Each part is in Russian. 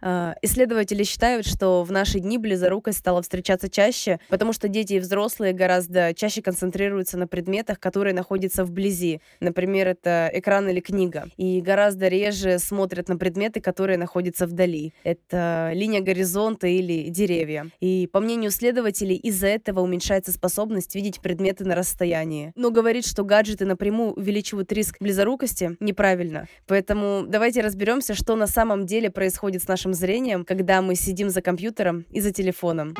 А, исследователи считают, что в наши дни близорукость стала встречаться чаще, потому что дети и взрослые гораздо чаще концентрируются на предметах, которые находятся вблизи. Например, это экран или книга. И гораздо реже смотрят на предметы, которые находятся вдали. Это линия горизонта или деревья. И по мнению исследователей, из-за этого уменьшается способность видеть предметы на расстоянии. Но говорить, что гаджеты напрямую увеличивают риск близорукости, неправильно. Поэтому давайте разберемся, что на самом деле происходит с нашим зрением, когда мы сидим за компьютером и за телефоном.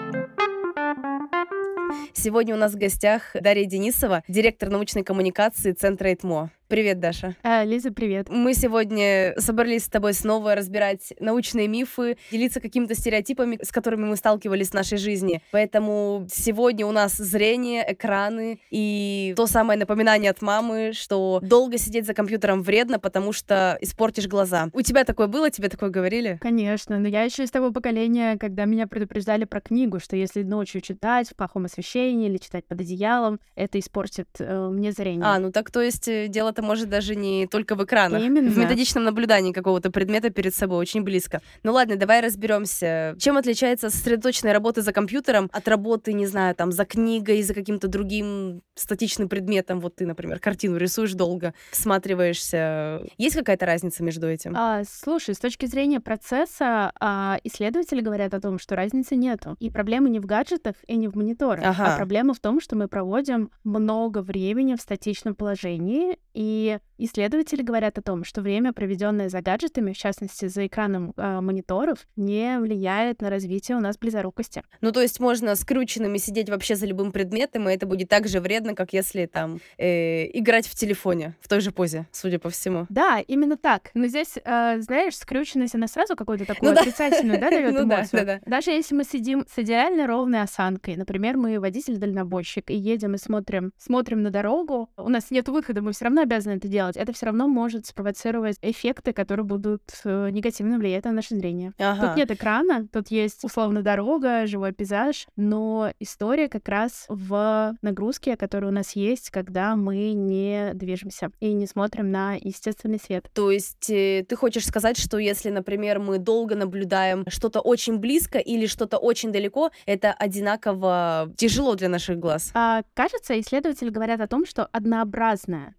Сегодня у нас в гостях Дарья Денисова, директор научной коммуникации Центра ИТМО. Привет, Даша. А, Лиза, привет. Мы сегодня собрались с тобой снова разбирать научные мифы, делиться какими-то стереотипами, с которыми мы сталкивались в нашей жизни. Поэтому сегодня у нас зрение, экраны и то самое напоминание от мамы, что долго сидеть за компьютером вредно, потому что испортишь глаза. У тебя такое было? Тебе такое говорили? Конечно, но я еще из того поколения, когда меня предупреждали про книгу, что если ночью читать в плохом освещении или читать под одеялом, это испортит э, мне зрение. А, ну так то есть э, дело это может даже не только в экранах. Именно. В методичном наблюдании какого-то предмета перед собой, очень близко. Ну ладно, давай разберемся. Чем отличается сосредоточенная работа за компьютером от работы, не знаю, там, за книгой, за каким-то другим статичным предметом? Вот ты, например, картину рисуешь долго, всматриваешься. Есть какая-то разница между этим? А, слушай, с точки зрения процесса, а, исследователи говорят о том, что разницы нету. И проблема не в гаджетах и не в мониторах, а Ага. а проблема в том, что мы проводим много времени в статичном положении, и исследователи говорят о том, что время, проведенное за гаджетами, в частности за экраном а, мониторов, не влияет на развитие у нас близорукости. Ну, то есть можно скрюченными сидеть вообще за любым предметом, и это будет так же вредно, как если там э, играть в телефоне в той же позе, судя по всему. Да, именно так. Но здесь, а, знаешь, скрюченность, она сразу какую-то такую Ну отрицательную, да, дает Ну эмоцию. да, да. Даже если мы сидим с идеально ровной осанкой, например, мы водитель-дальнобойщик, и едем и смотрим, смотрим на дорогу, у нас нет выхода, мы все равно обязаны это делать, это все равно может спровоцировать эффекты, которые будут э, негативно влиять на наше зрение. Ага. Тут нет экрана, тут есть условно дорога, живой пейзаж, но история как раз в нагрузке, которая у нас есть, когда мы не движемся и не смотрим на естественный свет. То есть э, ты хочешь сказать, что если, например, мы долго наблюдаем что-то очень близко или что-то очень далеко, это одинаково тяжело для наших глаз? А, кажется, исследователи говорят о том, что однообразная,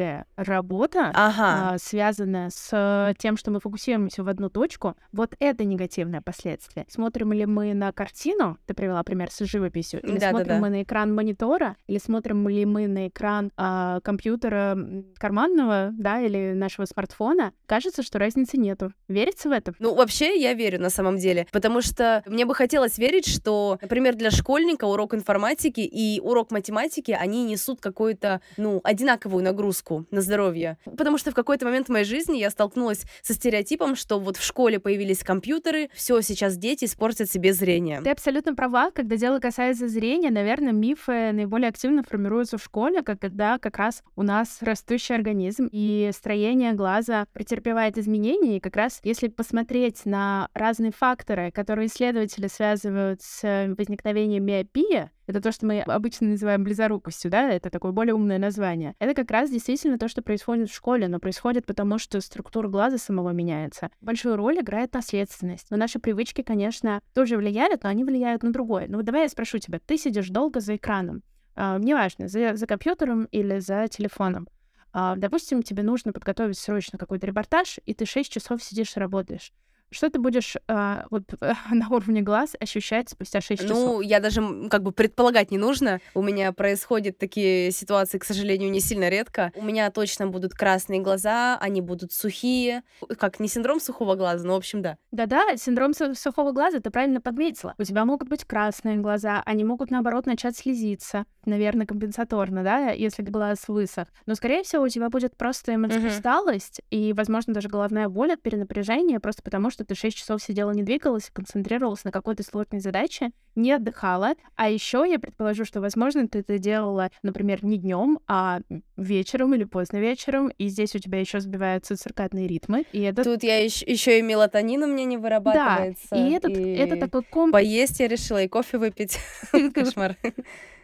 долгая работа, Ага. а, связанная с тем, что мы фокусируемся в одну точку, вот это негативное последствие. Смотрим ли мы на картину, ты привела пример с живописью, или Да-да-да. смотрим мы на экран монитора, или смотрим ли мы на экран а, компьютера карманного, да, или нашего смартфона, кажется, что разницы нету. Верится в это? Ну, вообще, я верю на самом деле, потому что мне бы хотелось верить, что, например, для школьника урок информатики и урок математики, они несут какую-то, ну, одинаковую нагрузку на здоровье. Потому что в какой-то момент в моей жизни я столкнулась со стереотипом, что вот в школе появились компьютеры, все, сейчас дети испортят себе зрение. Ты абсолютно права, когда дело касается зрения, наверное, мифы наиболее активно формируются в школе, когда как раз у нас растущий организм и строение глаза претерпевает изменения. И как раз если посмотреть на разные факторы, которые исследователи связывают с возникновением миопии, это то, что мы обычно называем близорукостью, да, это такое более умное название. Это как раз действительно то, что происходит в школе, но происходит потому, что структура глаза самого меняется. Большую роль играет наследственность. Но наши привычки, конечно, тоже влияют, но они влияют на другое. Ну вот давай я спрошу тебя, ты сидишь долго за экраном, а, неважно, за, за компьютером или за телефоном. А, допустим, тебе нужно подготовить срочно какой-то репортаж, и ты 6 часов сидишь и работаешь. Что ты будешь а, вот на уровне глаз ощущать спустя 6 часов? Ну, я даже как бы предполагать не нужно. У меня происходят такие ситуации, к сожалению, не сильно редко. У меня точно будут красные глаза, они будут сухие. Как не синдром сухого глаза, но в общем, да. Да-да, синдром су- сухого глаза ты правильно подметила. У тебя могут быть красные глаза, они могут, наоборот, начать слезиться. Наверное, компенсаторно, да, если глаз высох. Но, скорее всего, у тебя будет просто Мгм. усталость и, возможно, даже головная боль от перенапряжения, просто потому что ты 6 часов сидела, не двигалась, концентрировалась на какой-то сложной задаче, не отдыхала. А еще я предположу, что, возможно, ты это делала, например, не днем, а вечером или поздно вечером, и здесь у тебя еще сбиваются циркадные ритмы, и это Тут я еще, и мелатонин у меня не да, вырабатывается. и этот, это и такой комплекс Поесть я решила, и кофе выпить. Кошмар.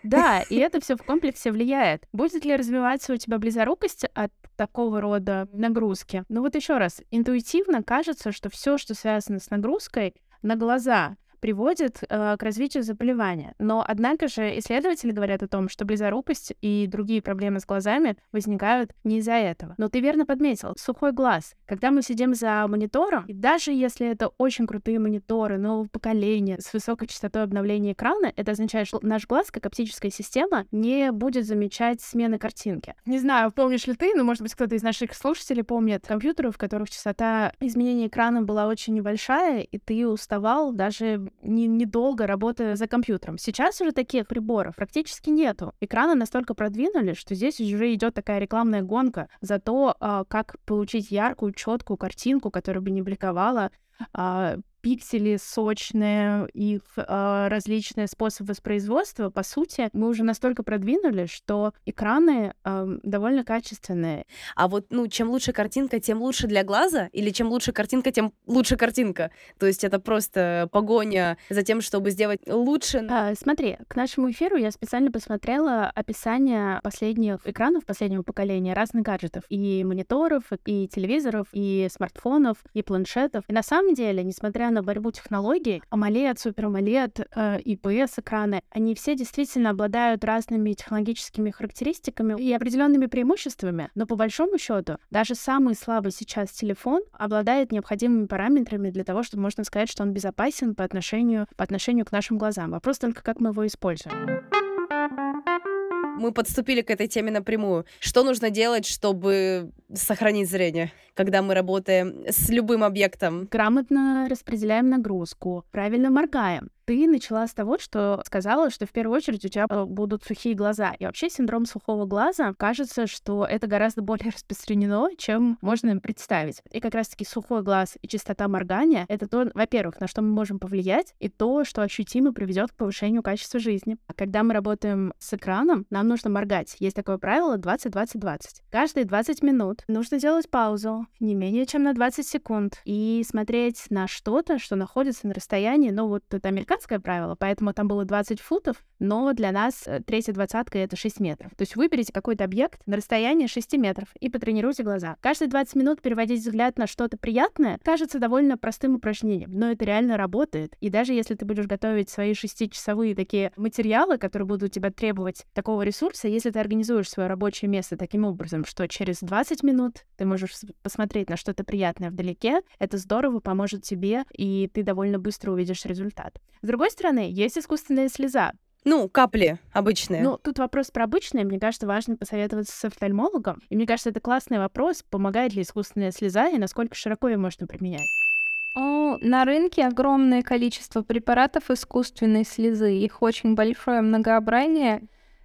Да, и это все в комплексе влияет. Будет ли развиваться у тебя близорукость от такого рода нагрузки? Ну вот еще раз, интуитивно кажется, что все, что связано с нагрузкой на глаза, приводит э, к развитию заболевания. Но, однако же, исследователи говорят о том, что близорукость и другие проблемы с глазами возникают не из-за этого. Но ты верно подметил, сухой глаз. Когда мы сидим за монитором, и даже если это очень крутые мониторы нового поколения с высокой частотой обновления экрана, это означает, что наш глаз, как оптическая система, не будет замечать смены картинки. Не знаю, помнишь ли ты, но, может быть, кто-то из наших слушателей помнит компьютеры, в которых частота изменения экрана была очень небольшая, и ты уставал даже не, недолго работая за компьютером. Сейчас уже таких приборов практически нету. Экраны настолько продвинули, что здесь уже идет такая рекламная гонка за то, а, как получить яркую, четкую картинку, которая бы не бликовала, а, пиксели сочные, их э, различные способы воспроизводства, по сути, мы уже настолько продвинули, что экраны э, довольно качественные. А вот, ну, чем лучше картинка, тем лучше для глаза? Или чем лучше картинка, тем лучше картинка? То есть это просто погоня за тем, чтобы сделать лучше? А, смотри, к нашему эфиру я специально посмотрела описание последних экранов последнего поколения разных гаджетов. И мониторов, и телевизоров, и смартфонов, и планшетов. И на самом деле, несмотря на на борьбу технологий, AMOLED, Super AMOLED, IPS-экраны, они все действительно обладают разными технологическими характеристиками и определенными преимуществами, но по большому счету даже самый слабый сейчас телефон обладает необходимыми параметрами для того, чтобы можно сказать, что он безопасен по отношению, по отношению к нашим глазам. Вопрос только, как мы его используем мы подступили к этой теме напрямую. Что нужно делать, чтобы сохранить зрение, когда мы работаем с любым объектом? Грамотно распределяем нагрузку, правильно моргаем. Ты начала с того, что сказала, что в первую очередь у тебя будут сухие глаза. И вообще синдром сухого глаза, кажется, что это гораздо более распространено, чем можно представить. И как раз-таки сухой глаз и частота моргания — это то, во-первых, на что мы можем повлиять, и то, что ощутимо приведет к повышению качества жизни. А когда мы работаем с экраном, нам нужно моргать. Есть такое правило 20-20-20. Каждые 20 минут нужно делать паузу не менее чем на 20 секунд и смотреть на что-то, что находится на расстоянии, ну вот это американское американское правило, поэтому там было 20 футов, но для нас э, третья двадцатка — это 6 метров. То есть выберите какой-то объект на расстоянии 6 метров и потренируйте глаза. Каждые 20 минут переводить взгляд на что-то приятное кажется довольно простым упражнением, но это реально работает. И даже если ты будешь готовить свои шестичасовые такие материалы, которые будут у тебя требовать такого ресурса, если ты организуешь свое рабочее место таким образом, что через 20 минут ты можешь посмотреть на что-то приятное вдалеке, это здорово поможет тебе, и ты довольно быстро увидишь результат. С другой стороны, есть искусственная слеза. Ну, капли обычные. Ну, тут вопрос про обычные. Мне кажется, важно посоветоваться с офтальмологом. И мне кажется, это классный вопрос, помогает ли искусственная слеза и насколько широко ее можно применять. О, на рынке огромное количество препаратов искусственной слезы. Их очень большое многообразие.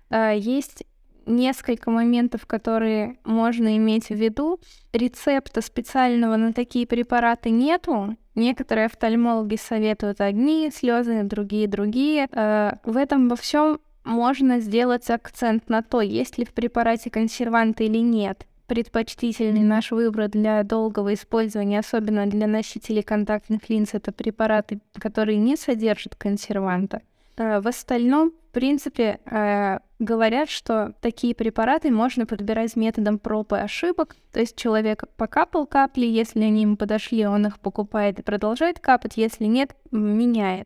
А, есть несколько моментов, которые можно иметь в виду. Рецепта специального на такие препараты нету. Некоторые офтальмологи советуют одни слезы, другие другие. Э, в этом во всем можно сделать акцент на то, есть ли в препарате консерванты или нет. Предпочтительный наш выбор для долгого использования, особенно для носителей контактных линз, это препараты, которые не содержат консерванта. Э, в остальном, в принципе, э, говорят, что такие препараты можно подбирать методом проб и ошибок. То есть человек покапал капли, если они ему подошли, он их покупает и продолжает капать, если нет, меняет.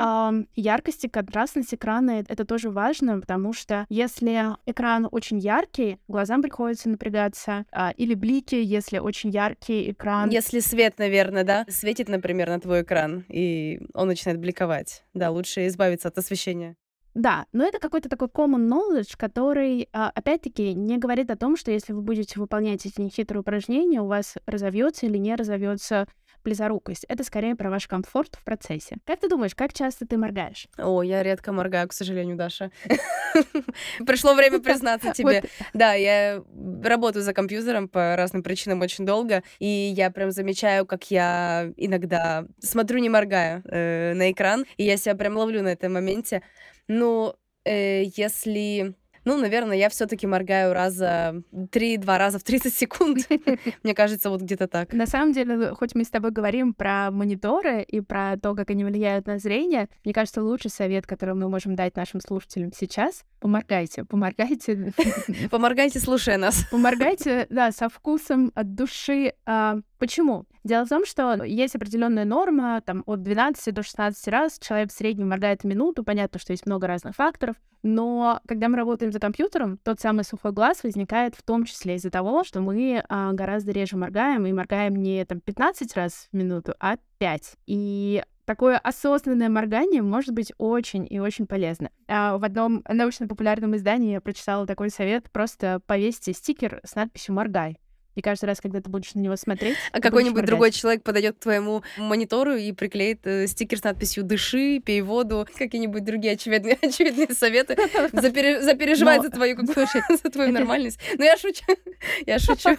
Uh, яркость и контрастность экрана — это тоже важно, потому что если экран очень яркий, глазам приходится напрягаться, uh, или блики, если очень яркий экран. Если свет, наверное, да, светит, например, на твой экран, и он начинает бликовать. Да, лучше избавиться от освещения. Да, но это какой-то такой common knowledge, который, а, опять-таки, не говорит о том, что если вы будете выполнять эти нехитрые упражнения, у вас разовьется или не разовьется близорукость. Это скорее про ваш комфорт в процессе. Как ты думаешь, как часто ты моргаешь? О, я редко моргаю, к сожалению, Даша. Пришло время признаться тебе. Да, я работаю за компьютером по разным причинам очень долго, и я прям замечаю, как я иногда смотрю, не моргая э, на экран, и я себя прям ловлю на этом моменте. Ну, если Ну, наверное, я все-таки моргаю раза три-два раза в 30 секунд. Мне кажется, вот где-то так. На самом деле, хоть мы с тобой говорим про мониторы и про то, как они влияют на зрение, мне кажется, лучший совет, который мы можем дать нашим слушателям сейчас — поморгайте, поморгайте. Поморгайте, слушая нас. Поморгайте, да, со вкусом от души. А, почему? Дело в том, что есть определенная норма, там, от 12 до 16 раз человек в среднем моргает в минуту. Понятно, что есть много разных факторов, но когда мы работаем за компьютером, тот самый сухой глаз возникает в том числе из-за того, что мы а, гораздо реже моргаем, и моргаем не там 15 раз в минуту, а 5. И такое осознанное моргание может быть очень и очень полезно. А в одном научно-популярном издании я прочитала такой совет, просто повесьте стикер с надписью «Моргай». И каждый раз, когда ты будешь на него смотреть... А какой-нибудь другой человек подойдет к твоему монитору и приклеит э, стикер с надписью «Дыши», «Пей воду», какие-нибудь другие очевидные, очевидные советы. Запере, запереживать Но... за твою, Слушай, за твою это... нормальность. Ну, я шучу. Я шучу.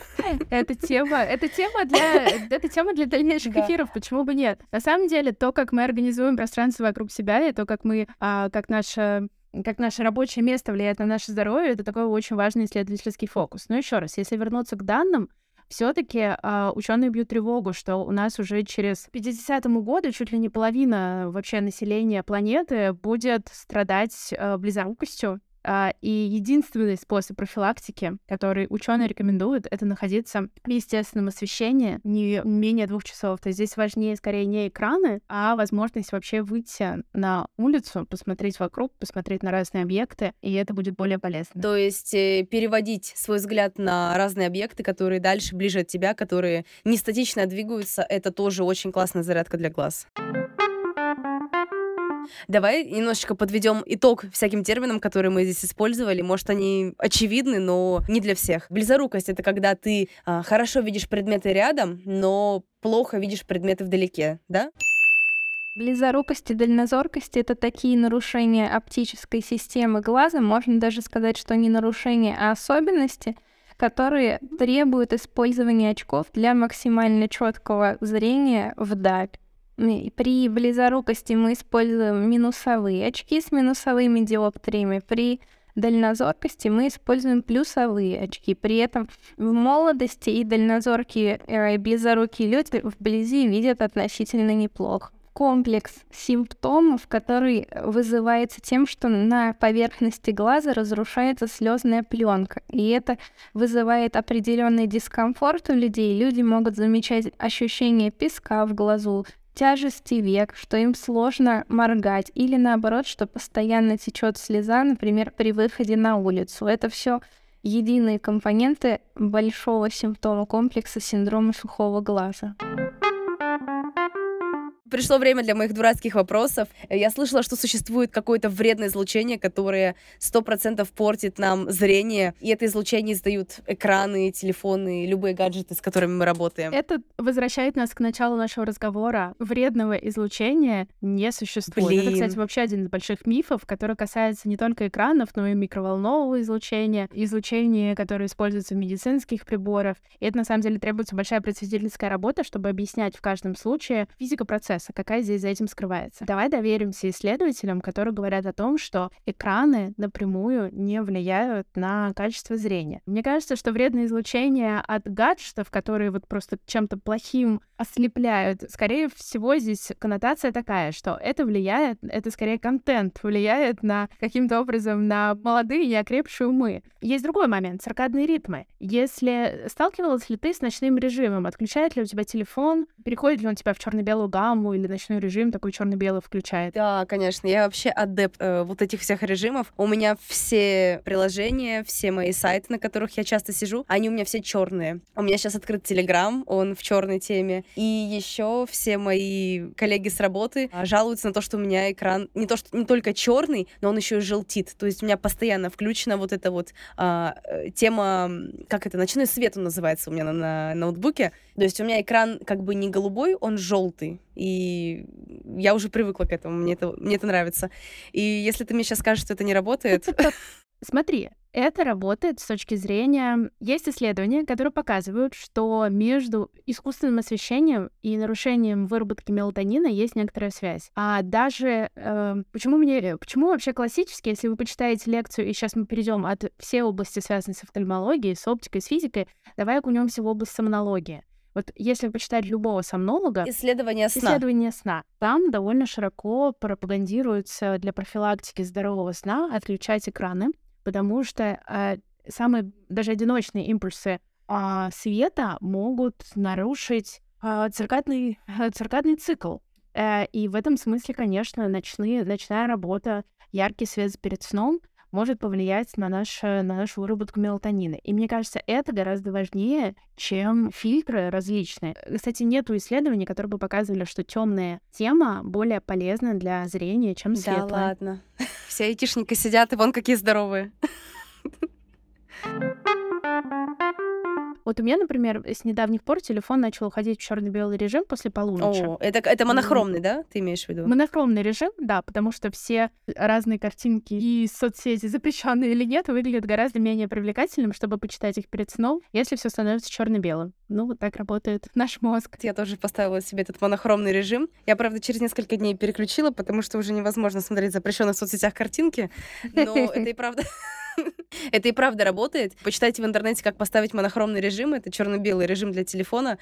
Это тема, это тема для, это тема для дальнейших эфиров, почему бы нет? На самом деле, то, как мы организуем пространство вокруг себя, и то, как мы, а, как наша как наше рабочее место влияет на наше здоровье, это такой очень важный исследовательский фокус. Но еще раз, если вернуться к данным, все-таки э, а, ученые бьют тревогу, что у нас уже через 50 году чуть ли не половина вообще населения планеты будет страдать э, близорукостью, и единственный способ профилактики, который ученые рекомендуют, это находиться в естественном освещении не менее двух часов. То есть здесь важнее скорее не экраны, а возможность вообще выйти на улицу, посмотреть вокруг, посмотреть на разные объекты, и это будет более полезно. То есть э, переводить свой взгляд на разные объекты, которые дальше, ближе от тебя, которые не статично двигаются, это тоже очень классная зарядка для глаз. Давай немножечко подведем итог всяким терминам, которые мы здесь использовали. Может, они очевидны, но не для всех. Близорукость — это когда ты а, хорошо видишь предметы рядом, но плохо видишь предметы вдалеке, да? Близорукость и дальнозоркость — это такие нарушения оптической системы глаза, можно даже сказать, что не нарушения, а особенности, которые требуют использования очков для максимально четкого зрения вдаль. При близорукости мы используем минусовые очки с минусовыми диоптриями. При дальнозоркости мы используем плюсовые очки. При этом в молодости и дальнозоркие э, близорукие люди вблизи видят относительно неплохо. Комплекс симптомов, который вызывается тем, что на поверхности глаза разрушается слезная пленка. И это вызывает определенный дискомфорт у людей. Люди могут замечать ощущение песка в глазу, тяжести век, что им сложно моргать, или наоборот, что постоянно течет слеза, например, при выходе на улицу. Это все единые компоненты большого симптома комплекса синдрома сухого глаза. Пришло время для моих дурацких вопросов. Я слышала, что существует какое-то вредное излучение, которое сто процентов портит нам зрение, и это излучение издают экраны, телефоны, любые гаджеты, с которыми мы работаем. Это возвращает нас к началу нашего разговора. Вредного излучения не существует. Блин. Это, кстати, вообще один из больших мифов, который касается не только экранов, но и микроволнового излучения, излучения, которое используется в медицинских приборах. И это, на самом деле, требуется большая просветительская работа, чтобы объяснять в каждом случае физику процесса процесса, какая здесь за этим скрывается. Давай доверимся исследователям, которые говорят о том, что экраны напрямую не влияют на качество зрения. Мне кажется, что вредное излучение от гаджетов, которые вот просто чем-то плохим ослепляют, скорее всего, здесь коннотация такая, что это влияет, это скорее контент влияет на каким-то образом на молодые и окрепшие умы. Есть другой момент, циркадные ритмы. Если сталкивалась ли ты с ночным режимом, отключает ли у тебя телефон, переходит ли он тебя в черно-белую гамму, или ночной режим такой черно-белый включает. Да, конечно. Я вообще адепт э, вот этих всех режимов. У меня все приложения, все мои сайты, на которых я часто сижу, они у меня все черные. У меня сейчас открыт Телеграм, он в черной теме. И еще все мои коллеги с работы а, жалуются на то, что у меня экран не то что не только черный, но он еще и желтит. То есть у меня постоянно включена вот эта вот а, э, тема, как это, ночной свет он называется у меня на, на ноутбуке. То есть у меня экран как бы не голубой, он желтый. И я уже привыкла к этому, мне это, мне это нравится. И если ты мне сейчас скажешь, что это не работает... Смотри, Это работает с точки зрения... Есть исследования, которые показывают, что между искусственным освещением и нарушением выработки мелатонина есть некоторая связь. А даже... Э, почему мне... Почему вообще классически, если вы почитаете лекцию, и сейчас мы перейдем от всей области, связанной с офтальмологией, с оптикой, с физикой, давай окунемся в область сомнологии. Вот если почитать любого сомнолога... Исследование сна. Исследование сна. Там довольно широко пропагандируется для профилактики здорового сна отключать экраны, потому что э, самые даже одиночные импульсы э, света могут нарушить э, циркадный, э, циркадный цикл. Э, и в этом смысле, конечно, ночные, ночная работа, яркий свет перед сном может повлиять на, наш, на нашу выработку мелатонина. И мне кажется, это гораздо важнее, чем фильтры различные. Кстати, нету исследований, которые бы показывали, что темная тема более полезна для зрения, чем светлая. Да ладно. Все айтишники сидят, и вон какие здоровые. Вот у меня, например, с недавних пор телефон начал уходить в черно-белый режим после полуночи. О, это, это монохромный, да, ты имеешь в виду? Монохромный режим, да, потому что все разные картинки и соцсети, запрещенные или нет, выглядят гораздо менее привлекательным, чтобы почитать их перед сном, если все становится черно-белым. Ну, вот так работает наш мозг. Я тоже поставила себе этот монохромный режим. Я, правда, через несколько дней переключила, потому что уже невозможно смотреть запрещенные в соцсетях картинки. Но это и правда Это и правда работает. Почитайте в интернете, как поставить монохромный режим. Это черно-белый режим для телефона.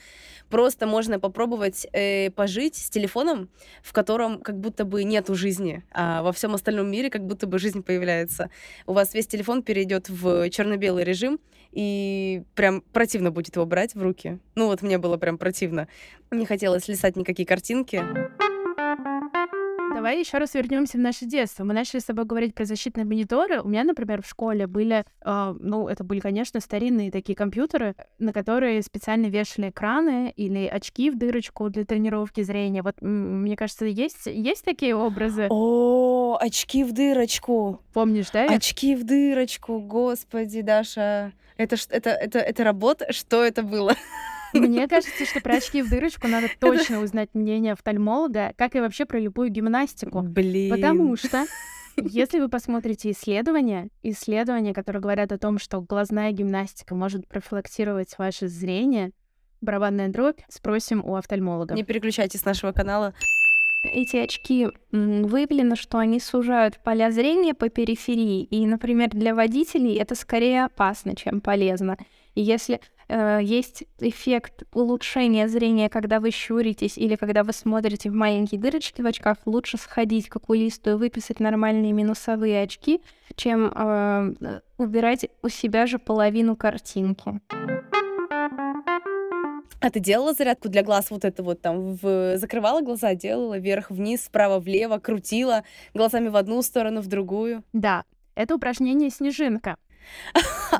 Просто можно попробовать э, пожить с телефоном, в котором как будто бы нету жизни, а во всем остальном мире как будто бы жизнь появляется. У вас весь телефон перейдет в черно-белый режим, и прям противно будет его брать в руки. Ну вот мне было прям противно. Не хотелось листать никакие картинки. Давай еще раз вернемся в наше детство. Мы начали с тобой говорить про защитные мониторы. У меня, например, в школе были, э, ну, это были, конечно, старинные такие компьютеры, на которые специально вешали экраны или очки в дырочку для тренировки зрения. Вот, мне кажется, есть, есть такие образы. О, очки в дырочку. Помнишь, да? Очки в дырочку, господи, Даша. Это, это, это, это работа? Что это было? Мне кажется, что про очки в дырочку надо точно узнать мнение офтальмолога, как и вообще про любую гимнастику. Блин. Потому что если вы посмотрите исследования, исследования, которые говорят о том, что глазная гимнастика может профилактировать ваше зрение, барабанная дробь, спросим у офтальмолога. Не переключайтесь с нашего канала. Эти очки выявлено, что они сужают поля зрения по периферии, и, например, для водителей это скорее опасно, чем полезно. И если э, есть эффект улучшения зрения, когда вы щуритесь или когда вы смотрите в маленькие дырочки в очках, лучше сходить к окулисту и выписать нормальные минусовые очки, чем э, убирать у себя же половину картинки. А ты делала зарядку для глаз вот это вот там? В... Закрывала глаза, делала вверх-вниз, вправо-влево, крутила глазами в одну сторону, в другую? Да, это упражнение «Снежинка».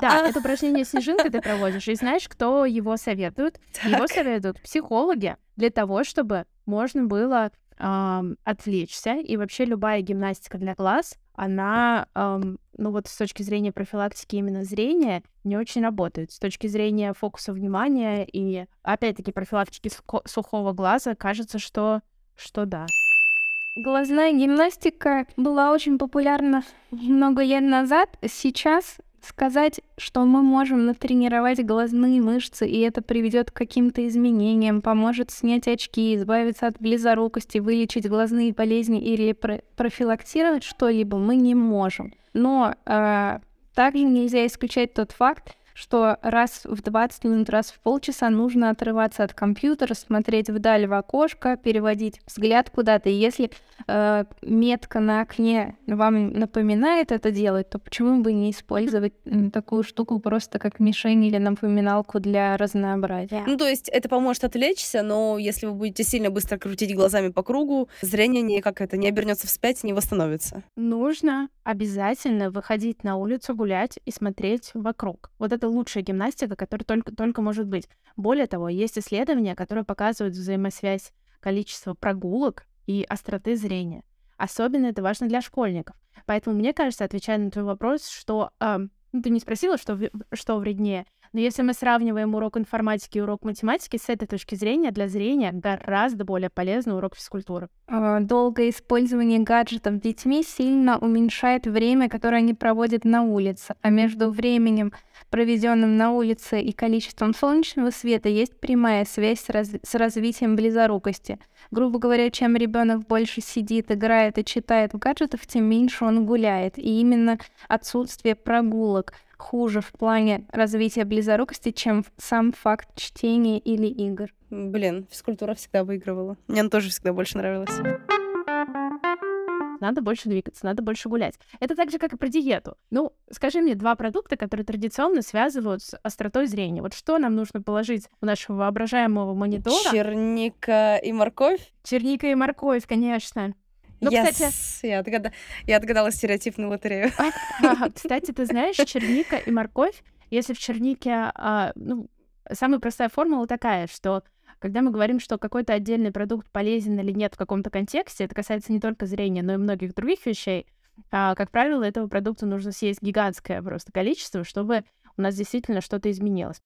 Да, это упражнение снежинка ты проводишь. И знаешь, кто его советует? Его советуют психологи для того, чтобы можно было эм, отвлечься. И вообще любая гимнастика для глаз, она, эм, ну вот с точки зрения профилактики именно зрения, не очень работает. С точки зрения фокуса внимания и, опять-таки, профилактики сухого глаза, кажется, что, что да. Глазная гимнастика была очень популярна много лет назад. Сейчас сказать, что мы можем натренировать глазные мышцы, и это приведет к каким-то изменениям, поможет снять очки, избавиться от близорукости, вылечить глазные болезни или про- профилактировать что-либо, мы не можем. Но э, также нельзя исключать тот факт, что раз в 20 минут, раз в полчаса нужно отрываться от компьютера, смотреть вдаль в окошко, переводить взгляд куда-то. И если э, метка на окне вам напоминает это делать, то почему бы не использовать такую штуку просто как мишень или напоминалку для разнообразия? Ну, то есть это поможет отвлечься, но если вы будете сильно быстро крутить глазами по кругу, зрение не как это не обернется вспять, не восстановится. Нужно обязательно выходить на улицу гулять и смотреть вокруг. Вот это лучшая гимнастика, которая только, только может быть. Более того, есть исследования, которые показывают взаимосвязь количества прогулок и остроты зрения. Особенно это важно для школьников. Поэтому мне кажется, отвечая на твой вопрос, что э, ну, ты не спросила, что, что вреднее, Но если мы сравниваем урок информатики и урок математики, с этой точки зрения для зрения гораздо более полезный урок физкультуры. А, долгое использование гаджетов детьми сильно уменьшает время, которое они проводят на улице, а между временем, проведенным на улице, и количеством солнечного света есть прямая связь с, раз... с развитием близорукости. Грубо говоря, чем ребенок больше сидит, играет и читает в гаджетах, тем меньше он гуляет. И именно отсутствие прогулок хуже в плане развития близорукости, чем сам факт чтения или игр. Блин, физкультура всегда выигрывала. Мне она тоже всегда больше нравилась надо больше двигаться, надо больше гулять. Это так же, как и про диету. Ну, скажи мне два продукта, которые традиционно связывают с остротой зрения. Вот что нам нужно положить в нашего воображаемого монитора? Черника и морковь? Черника и морковь, конечно. Ну, yes, кстати... Я, отгад... я отгадала стереотипную лотерею. Кстати, ты знаешь, черника и морковь, если в чернике... А, ну, самая простая формула такая, что когда мы говорим, что какой-то отдельный продукт полезен или нет в каком-то контексте, это касается не только зрения, но и многих других вещей, а, как правило, этого продукта нужно съесть гигантское просто количество, чтобы у нас действительно что-то изменилось.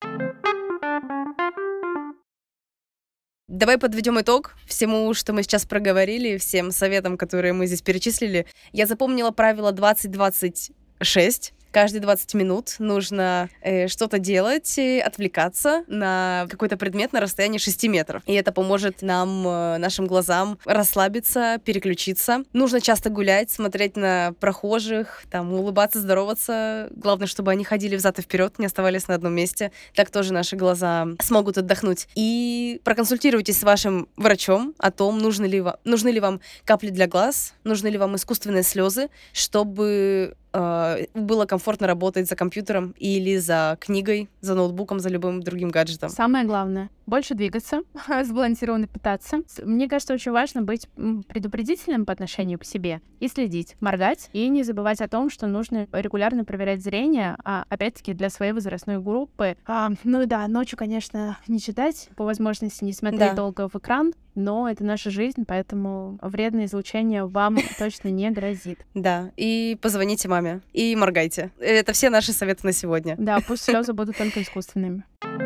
Давай подведем итог всему, что мы сейчас проговорили, всем советам, которые мы здесь перечислили. Я запомнила правило 20-26 каждые 20 минут нужно э, что-то делать, отвлекаться на какой-то предмет на расстоянии 6 метров. И это поможет нам, э, нашим глазам расслабиться, переключиться. Нужно часто гулять, смотреть на прохожих, там, улыбаться, здороваться. Главное, чтобы они ходили взад и вперед, не оставались на одном месте. Так тоже наши глаза смогут отдохнуть. И проконсультируйтесь с вашим врачом о том, нужны ли, вам, нужны ли вам капли для глаз, нужны ли вам искусственные слезы, чтобы э, было комфортно работать за компьютером или за книгой, за ноутбуком, за любым другим гаджетом. Самое главное — больше двигаться, сбалансированно питаться. Мне кажется, очень важно быть предупредительным по отношению к себе и следить, моргать, и не забывать о том, что нужно регулярно проверять зрение, а опять-таки для своей возрастной группы. А, ну да, ночью, конечно, не читать, по возможности не смотреть да. долго в экран, но это наша жизнь, поэтому вредное излучение вам точно не грозит. Да, и позвоните маме, и моргайте. Это все наши советы на сегодня. Да, пусть слезы будут только искусственными.